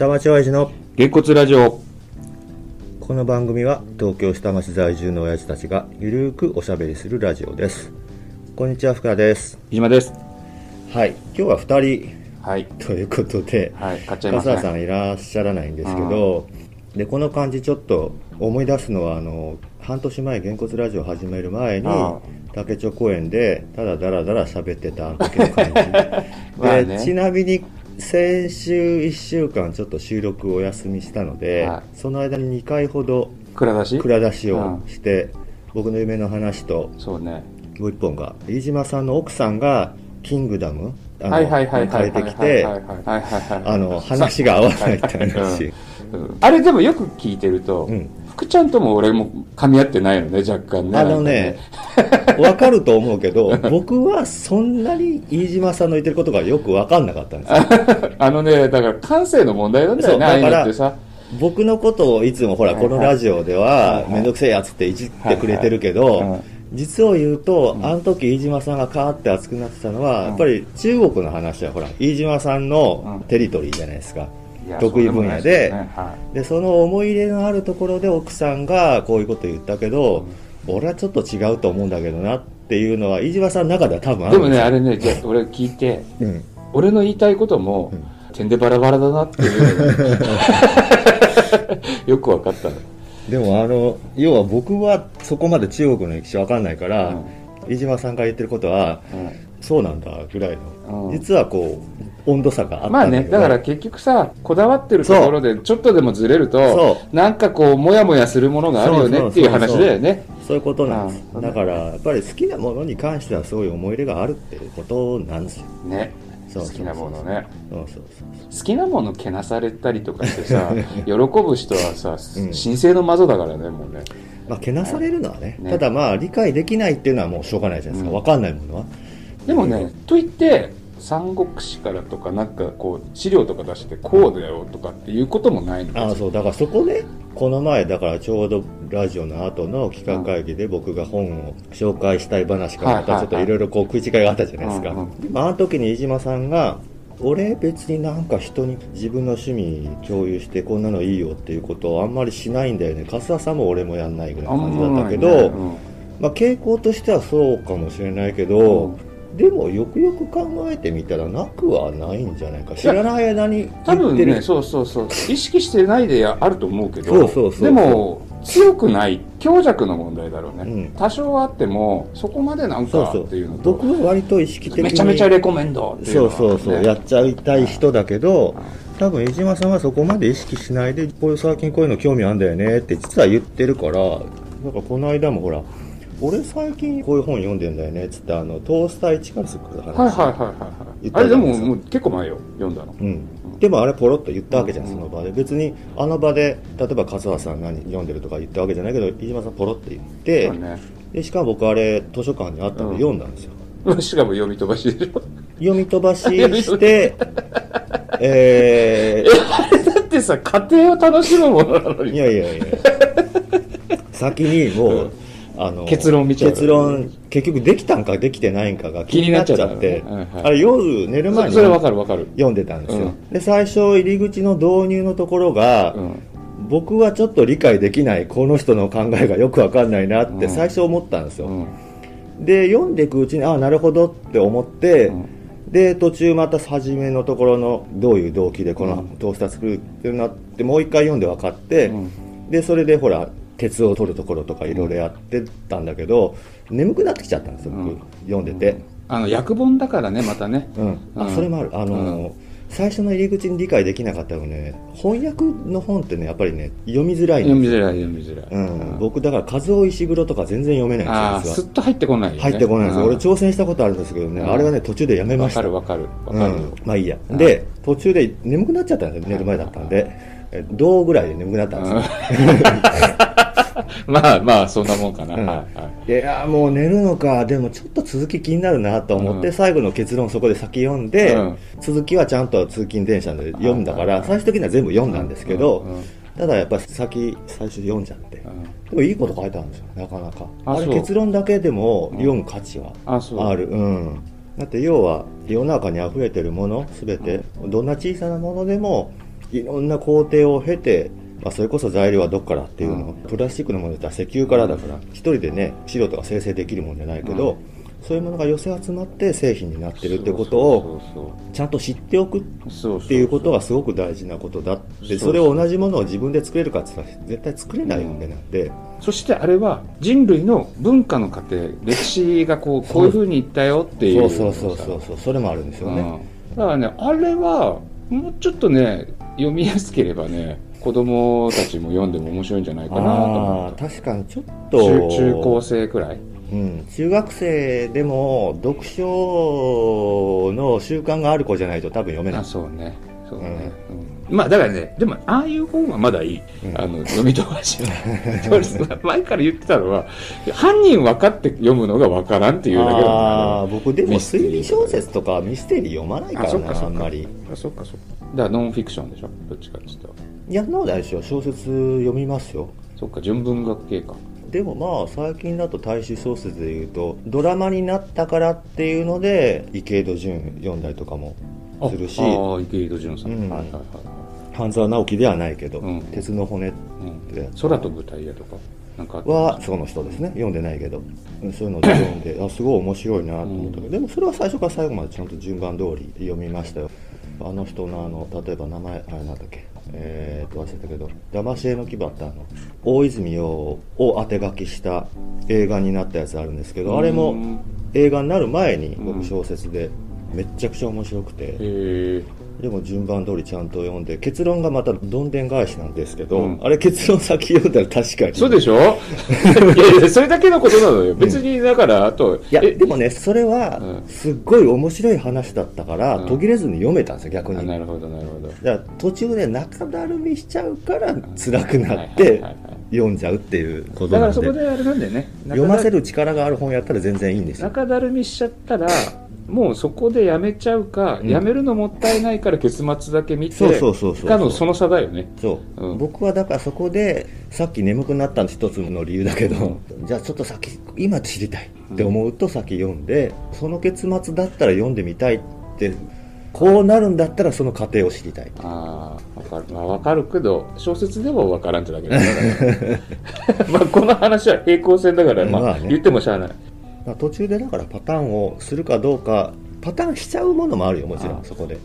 下町親父のげんこつラジオ。この番組は東京下町在住の親父たちがゆるーくおしゃべりするラジオです。こんにちは福田です。飯島です。はい。今日は2人。はい。ということではい。買っちゃいますね。笠原さんいらっしゃらないんですけどでこの感じちょっと思い出すのはあの半年前げんこつラジオ始める前にあ竹町公園でただだらだら喋ってた時の感じ。まあで、ねちなみに先週1週間ちょっと収録お休みしたので、はその間に2回ほど蔵出し？蔵出しをして、僕の夢の話とそうね。もう一本が飯島さんの奥さんがキングダムあのはいはいはいはい借りてきて話が合わないって話、うん。あれでもよく聞いてると、うん福ちゃんとも俺も噛み合ってないのね若干ね。あのね、わかると思うけど、僕はそんなに飯島さんの言ってることがよくわかんなかったんですよ。あのねだから感性の問題なんだよねああいうそうだからのってさ。僕のことをいつもほら、このラジオではめんどくせえやつっていじってくれてるけど、実を言うと、あの時飯島さんがカーって熱くなってたのは、やっぱり中国の話はほら、飯島さんのテリトリーじゃないですか。得意分野で。ね。はでその思い入れのあるところで奥さんがこういうこと言ったけど、俺はちょっと違うと思うんだけどなっていうのは飯島さんの中では多分あいでもるんですよ。ねあれねじゃあ俺聞いてうん。俺の言いたいことも、てん。でバラバラだなっていう。よく分かったの。でもあの要は僕はそこまで中国の歴史わかんないから、うん。飯島さんが言ってることはうん。そうなんだぐらいの、うん。実はこう温度差があったんまあね、だから結局さ、こだわってるところでちょっとでもずれるとそ、なんかこう、もやもやするものがあるよねっていう話だよね。そういうことなんです。うんだ。からやっぱり好きなものに関してはそういう思い入れがあるっていうことなんですよ。ね。好きなものね。そうそうそう好きなものけなされたりとかしてさ、喜ぶ人はさ、うん。神聖の魔女だからね、もうね。まあけなされるのはね。ね。ただまあ理解できないっていうのはもうしょうがないじゃないですか、うん。わかんないものは。でもね、と言って、三国志からとかなんかこう、資料とか出して、こうだよとかっていうこともないのああそうだからそこでこの前だからちょうどラジオの後の企画会議で僕が本を紹介したい話からまたちょっといろいろこう食い違いがあったじゃないですか、あの時に飯島さんが俺別になんか人に自分の趣味共有してこんなのいいよっていうことをあんまりしないんだよね。粕田さんも俺もやんないぐらいの感じだったけど、うんまあ、傾向としてはそうかもしれないけど、でもよくよく考えてみたらなくはないんじゃないか。知らない間に多分ね、そうそうそう、意識してないであると思うけど、そうそうそうでも、強くない、強弱の問題だろうね。うん。多少あっても、そこまでなんかそうそう。っていうのと、僕は割と意識的にめちゃめちゃレコメンドっていうそうそうそう、ねやっちゃいたい人だけど、多分飯島さんはそこまで意識しないでこういう最近こういうの興味あるんだよねって実は言ってるからなんかこの間もほら俺最近こういう本読んでんだよねっつってあのトースター1から作る話、はいはいはいはいはい。あれでも、もう結構前よ、読んだの。うん、でもあれポロッと言ったわけじゃん、うんその場で別にあの場で例えば笠原さん何読んでるとか言ったわけじゃないけど飯島さんポロッと言って、そうね。でしかも僕あれ図書館にあったので読んだんですよ、しかも読み飛ばしでしょ。読み飛ばし して えーだってさ、家庭を楽しむものなのに。いやいやいや先にもう、あの結論見ちゃう。結論結局できたんかできてないんかが気になっちゃってねはいはい。あれ夜寝る前にそそれわかるわかる。読んでたんですよ、うん。で最初入り口の導入のところが、うん。僕はちょっと理解できないこの人の考えがよくわかんないなってうん。最初思ったんですよ、うん。で読んでいくうちにああなるほどって思って、うん。で途中また初めのところのどういう動機でこのトースター作るってなってもう一回読んで分かって、うん。でそれでほら鉄を取るところとかいろいろやってたんだけど眠くなってきちゃったんですよ、僕うん。読んでて、あの、訳本だからね、またね。うん。あうんそれもある。あの、最初の入り口に理解できなかったのね翻訳の本ってねやっぱりね読みづらい読みづらい、読みづらい。うん、僕だから和夫石黒とか全然読めないんですよすっと入ってこないよね。入ってこないんですよ、うん。俺挑戦したことあるんですけどね、うん。あれはね途中でやめまわした。かるわかる。わうん。かるよ。まあいいや、うん。で途中で眠くなっちゃったんですよ寝る前だったんで、え銅ぐらいで眠くなったんですよ、まあまあ、そんなもんかな。うん。はいやもう寝るのか。でもちょっと続き気になるなと思って、うん。最後の結論そこで先読んで、うん。続きはちゃんと通勤電車で読んだから、最終的には全部読んだんですけど、うんうんただやっぱり先最初読んじゃって、うん。でもいいこと書いてあるんですよなかなか。あそう。あれ結論だけでも読む価値はあそうあるう。ん。だって要は世の中に溢れてるもの全て、どんな小さなものでもいろんな工程を経て、まあ、それこそ材料はどっからっていうのを、プラスチックのものだったら石油からだから一人でね素人が生成できるもんじゃないけど、そういうものが寄せ集まって製品になってるってことをちゃんと知っておくっていうことがすごく大事なことだってそれを同じものを自分で作れるかって言ったら絶対作れないわけな。ん。で、そしてあれは人類の文化の過程歴史がこうこういうふうにいったよっていう。そうそうそうそうそう。それもあるんですよね、うん。だからねあれはもうちょっとね読みやすければね子供たちも読んでも面白いんじゃないかなと思確かにちょっうと。中中高生くらい？うん、中学生でも読書の習慣がある子じゃないと多分読めない。あそうね。そうね、うん。まあだからねでもああいう本はまだいい、うんあの 読み飛ばし俺前から言ってたのは犯人分かって読むのが分からんっていうだけだああ僕でも推理小説とかミステリー読まないからあそっかそっか。なあんまり。あそっかそっか。だからノンフィクションでしょ？どっちかっていうといやそうですよ。小説読みますよ。そっか純文学系か。でもまあ最近だと大衆小説でいうとドラマになったからっていうので池井戸潤読んだりとかもするし。ああ池井戸潤さん、うん。はいはいはい半沢直樹ではないけど、うん。鉄の骨うん。で空飛ぶタイヤとかなんかはその人ですね。読んでないけど。うんそういうので読んで あすごい面白いなと思ったけど、うん。でもそれは最初から最後までちゃんと順番通り読みましたよ。あの人のあの例えば名前あれなんだっけ？えー、っと忘れたけど「騙し絵の牙」ってあの大泉洋を当て書きした映画になったやつあるんですけど、あれもうん映画になる前にうん僕小説でめっちゃくちゃ面白くて、でも順番通りちゃんと読んで結論がまたどんでん返しなんですけど、うん。あれ結論先読んだら確かに。そうでしょ？いやいやそれだけのことなのよ。別にだからあといやえ？でもねそれはうん。すっごい面白い話だったから、うん。途切れずに読めたんですよ逆に。あなるほどなるほど。だから途中で中だるみしちゃうから辛くなって読んじゃうっていうことだかなんで。らそこであれなんだよね。読ませるる力がある本やったら全然いいんですよ。中だるみしちゃったらもうそこでやめちゃうか、うん。やめるのもったいないから結末だけ見てそうそうそうそうかのその差だよね。そう、うん。僕はだからそこでさっき眠くなったの一つの理由だけど、じゃあちょっと先今知りたいって思うと先読んで、その結末だったら読んでみたいってこうなるんだったらその過程を知りたい。ああ分かる、まあ、分かるけど小説でも分からんってだけだから まあこの話は平行線だから、まあ言ってもしゃあない。まあ、途中でだからパターンをするかどうかパターンしちゃうものもあるよもちろあんそこで。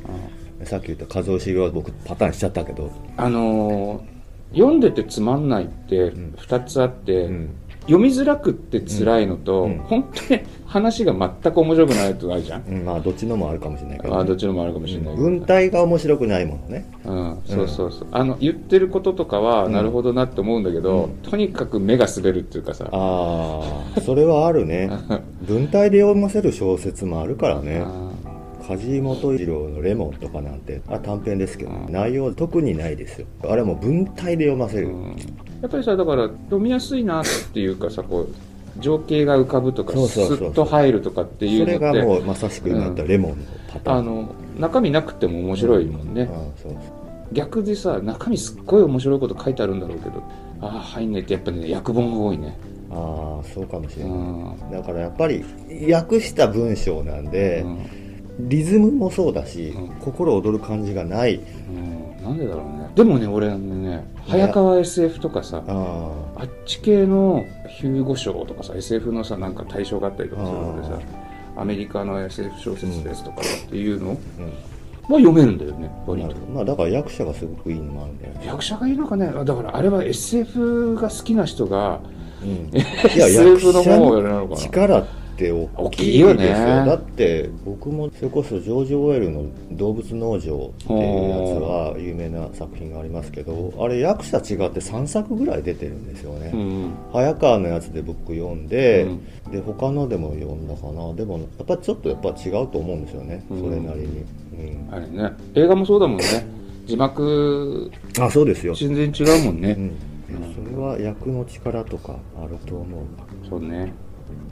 さっき言った数押しは僕パターンしちゃったけど、あのー読んでてつまんないってん。2つあって、うん読みづらくって辛いのと、うん。うん。本当に話が全く面白くないのとあるじゃん、うん、まあどっちのもあるかもしれないけど、ああどっちのもあるかもしれない文体が面白くないものねうん、そうそうそう。あの言ってることとかはうん。なるほどなって思うんだけど、とにかく目が滑るっていうかさ。ああそれはあるね。文体で読ませる小説もあるからね。あ梶本次郎の「レモン」とかなんてあ短編ですけど、うん。内容特にないですよ。あれはもう文体で読ませる、やっぱりさだから読みやすいなっていうかさこう情景が浮かぶとかそうそうそうそう。スッと入るとかっていうそれのってがもうまさしく今言ったレモンの。パターン、あの中身なくても面白いもんね、ああそう逆でさ中身すっごい面白いこと書いてあるんだろうけどああ入んねえってやっぱね訳本が多いね。ああそうかもしれうない、ん、だからやっぱり訳した文章なんで、うん。リズムもそうだし、うん。心躍る感じがない。うんなんでだろうね。でもね俺ね早川 SF とかさああっち系のヒューゴ賞とかさ SF のさなんか対象があったりとかするのでさアメリカの SF 小説ですとかっていうのはあ、うん。読めるんだよね割と。まあだから役者がすごくいいのもあるんだよね、役者がいいのかね。だからあれは SF が好きな人がうん、い SF の方をや者るのかな。力って大大きいですよ。だって僕もそれこそジョージ・オエルの「動物農場」っていうやつは有名な作品がありますけどあれ役者違って3作ぐらい出てるんですよね、うん早川のやつで僕読んで、うん。で他のでも読んだかな？でもやっぱちょっとやっぱ違うと思うんですよね、うん。それなりに、あれね。映画もそうだもんね。字幕。うん、あそうですよ、全然違うもんね、うん、それは役の力とかあると思う。そうね。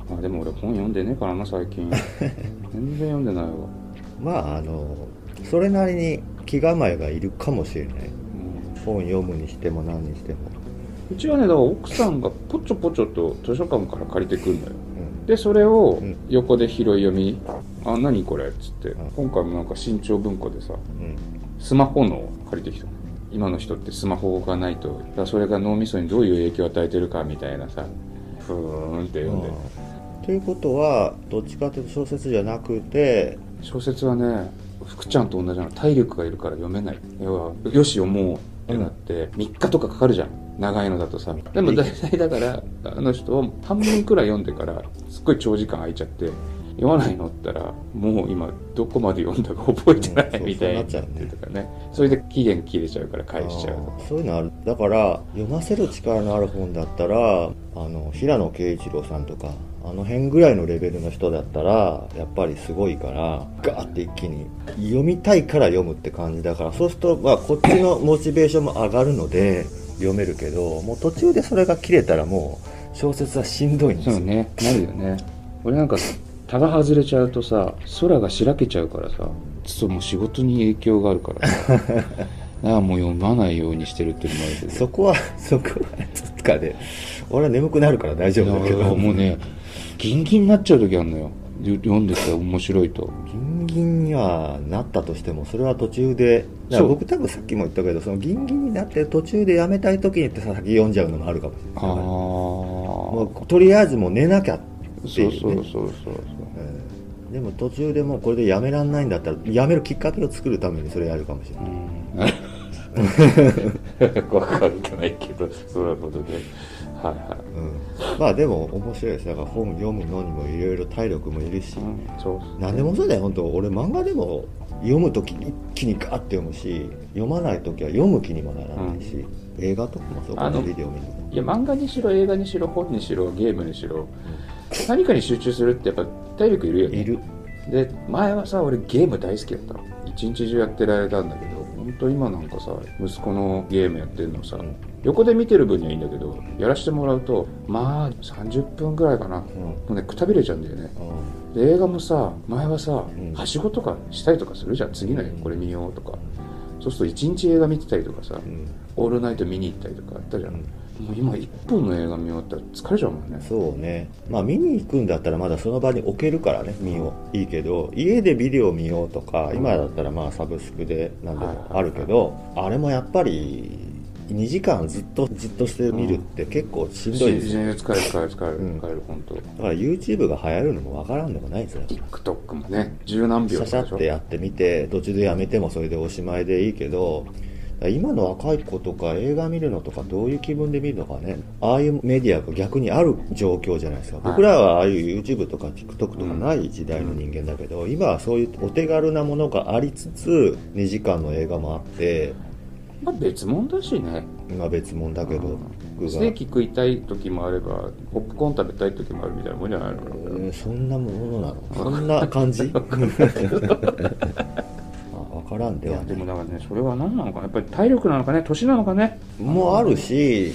まあでも俺本読んでねえからな最近。全然読んでないわ、まああのそれなりに気構えがいるかもしれない。うん。本読むにしても何にしても、うちはねだから奥さんがポチョポチョと図書館から借りてくるのよ。うん。でそれをうん。横で拾い読み「あ何これ」っつって。ん。今回もなんか新潮文庫でさうん。スマホのを借りてきた。今の人ってスマホがないと。それが脳みそにどういう影響を与えてるかみたいなさ。ふーんって読んで、ということはどっちかというと小説じゃなくて小説はね福ちゃんと同じなの体力がいるから読めない。要はよし読もうってなって、3日とかかかるじゃん。長いのだとさでも大体だからあの人は半分くらい読んでからすっごい長時間空いちゃって読まないのったらもう今どこまで読んだか覚えてなうんいみたいなそうそうなっちゃうね。とかねそれで期限切れちゃうから返しちゃうそういうのある。だから読ませる力のある本だったらあの平野啓一郎さんとかあの辺ぐらいのレベルの人だったらやっぱりすごいからガーって一気に読みたいから読むって感じだからそうすると、まあ、こっちのモチベーションも上がるので読めるけどもう途中でそれが切れたらもう小説はしんどいんですよ。そうね。なるよね。俺なんかタが外れちゃうとさ空がしらけちゃうからさそうもう仕事に影響があるからさ。だからもう読まないようにしてるっていうのもあるけど。そこはそこはつつかで俺は眠くなるから大丈夫だけど。もうねギンギンになっちゃう時あるのよ。よ読んでて面白いと。ギンギンにはなったとしてもそれは途中で僕多分さっきも言ったけどそのギンギンになって途中でやめたい時にって先読んじゃうのもあるかもしれああないもうとりあえずもう寝なきゃってそいうう、ね、そうそうそうう。んでも途中でもうこれでやめらんないんだったらやめるきっかけを作るためにそれやるかもしれない、うんわかるないけどそういうことで。はいはい。うん、まあでも面白いです。だから本読むのにもいろいろ体力もいるし、うん。そう何でもそうだよ。本当俺漫画でも読む時一気にガーって読むし読まない時は読む気にもならないし、映画とかもそうかビデオ見るの。いや漫画にしろ映画にしろ本にしろゲームにしろ何かに集中するってやっぱ体力いるよね。いる。で前はさ俺ゲーム大好きだったの。一日中やってられたんだけど本当今なんかさ息子のゲームやってるのさ、うん。横で見てる分にはいいんだけどやらしてもらうとまあ30分ぐらいかな。もうん。うねくたびれちゃうんだよね。うで映画もさ前はさ、うん。はしごとかしたりとかするじゃん。次の日これ見ようとか。そうすると一日映画見てたりとかさ、オールナイト見に行ったりとかあったじゃんもう今一本の映画見終わったら疲れちゃうもんね。そうね。まあ見に行くんだったらまだその場に置けるからね見よう。いいけど家でビデオ見ようとか今だったらまあサブスクで何でもあるけどあれもやっぱり2時間ずっとじっとして見るって結構しんどいですよ。疲れる疲れる疲れる疲れる、本当。だから YouTube が流行るのもわからんでもないですよ。TikTok もね十何秒シャシャってやってみて途中でやめてもそれでおしまいでいいけど今の若い子とか映画見るのとかどういう気分で見るのかね。ああいうメディアが逆にある状況じゃないですか、はい。僕らはああいう YouTube とか TikTok とかない時代の人間だけど、今はそういうお手軽なものがありつつ2時間の映画もあって。まあ別物だしね。まあ別物だけど、僕が。ステーキ食いたい時もあればポップコーン食べたい時もあるみたいなもんじゃないの？かな、えーそんなものなの？そんな感じ？からんでいはない。やでもだからねそれは何なのかなやっぱり体力なのかね年なのかね。もあるし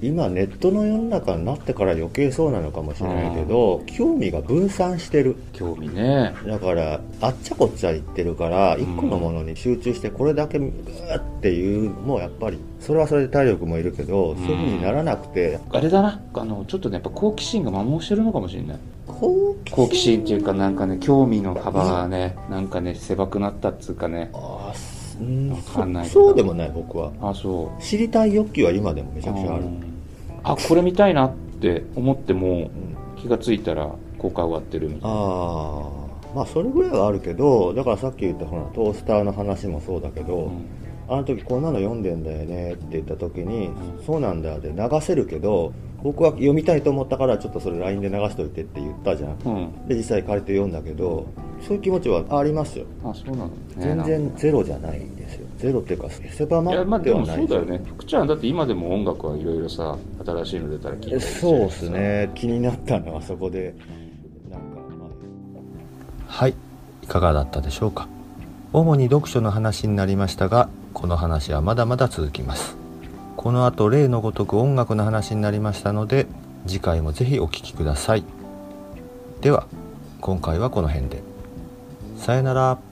今ネットの世の中になってから余計そうなのかもしれないけど興味が分散してる。興味ね。だからあっちゃこっちゃ行ってるから一個のものに集中してこれだけグーっていうのもやっぱりそれはそれで体力もいるけどそういうふうにならなくてあれだな。あのちょっとねやっぱ好奇心が摩耗してるのかもしれない好奇好奇心っていうかなんかね興味の幅がねなんかね狭くなったっつうかね。あーすうんわかんないけそうでもない僕は。あそう。知りたい欲求は今でもめちゃくちゃある。うん。あこれ見たいなって思ってもうん。気がついたら公開終わってるみたいな。ああまあそれぐらいはあるけどだからさっき言ったほらトースターの話もそうだけど、うん。あの時こんなの読んでんだよねって言った時に、うん。そうなんだで流せるけど僕は読みたいと思ったからちょっとそれ LINE で流しといてって言ったじゃん。うん。で実際借りて読んだけどそういう気持ちはありますよ。あそうなのね。全然ゼロじゃないんですよ。ゼロっていうか狭まかい。やまあってでもはないそうだよね。福ちゃんだって今でも音楽はいろいろさ新しいの出たら聞いて。そうですね。気になったのはそこで。なんかまあ。はい。いかがだったでしょうか。主に読書の話になりましたがこの話はまだまだ続きますこの後例のごとく音楽の話になりましたので次回も是非お聴きください。では今回はこの辺で。さよなら。